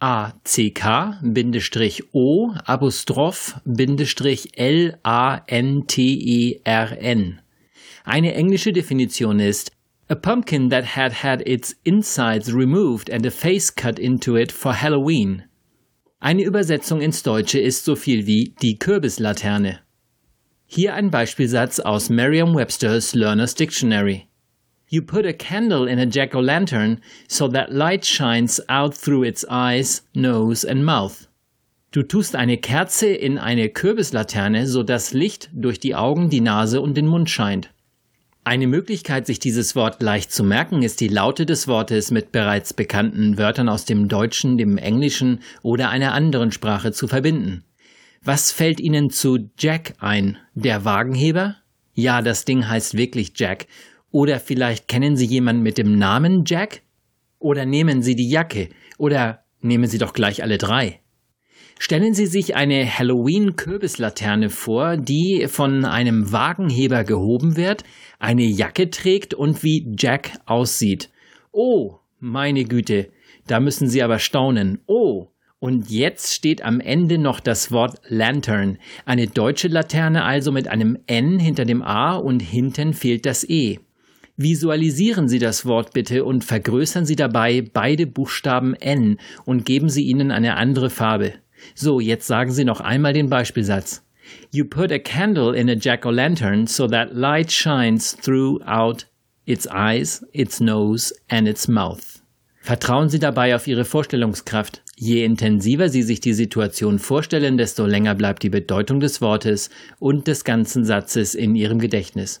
A-C-K-O Apostroph Bindestrich L-A-N-T-E-R-N. Eine englische Definition ist A pumpkin that had had its insides removed and a face cut into it for Halloween. Eine Übersetzung ins Deutsche ist so viel wie die Kürbislaterne. Hier ein Beispielsatz aus Merriam-Webster's Learner's Dictionary. You put a candle in a jack o' lantern so that light shines out through its eyes, nose and mouth. Du tust eine Kerze in eine Kürbislaterne, so dass Licht durch die Augen, die Nase und den Mund scheint. Eine Möglichkeit, sich dieses Wort leicht zu merken, ist die Laute des Wortes mit bereits bekannten Wörtern aus dem Deutschen, dem Englischen oder einer anderen Sprache zu verbinden. Was fällt Ihnen zu Jack ein? Der Wagenheber? Ja, das Ding heißt wirklich Jack oder vielleicht kennen Sie jemanden mit dem Namen Jack? Oder nehmen Sie die Jacke? Oder nehmen Sie doch gleich alle drei. Stellen Sie sich eine Halloween-Kürbislaterne vor, die von einem Wagenheber gehoben wird, eine Jacke trägt und wie Jack aussieht. Oh, meine Güte, da müssen Sie aber staunen. Oh, und jetzt steht am Ende noch das Wort Lantern, eine deutsche Laterne also mit einem N hinter dem A und hinten fehlt das E. Visualisieren Sie das Wort bitte und vergrößern Sie dabei beide Buchstaben N und geben Sie ihnen eine andere Farbe. So, jetzt sagen Sie noch einmal den Beispielsatz. You put a candle in a jack-o'-lantern so that light shines throughout its eyes, its nose and its mouth. Vertrauen Sie dabei auf Ihre Vorstellungskraft. Je intensiver Sie sich die Situation vorstellen, desto länger bleibt die Bedeutung des Wortes und des ganzen Satzes in Ihrem Gedächtnis.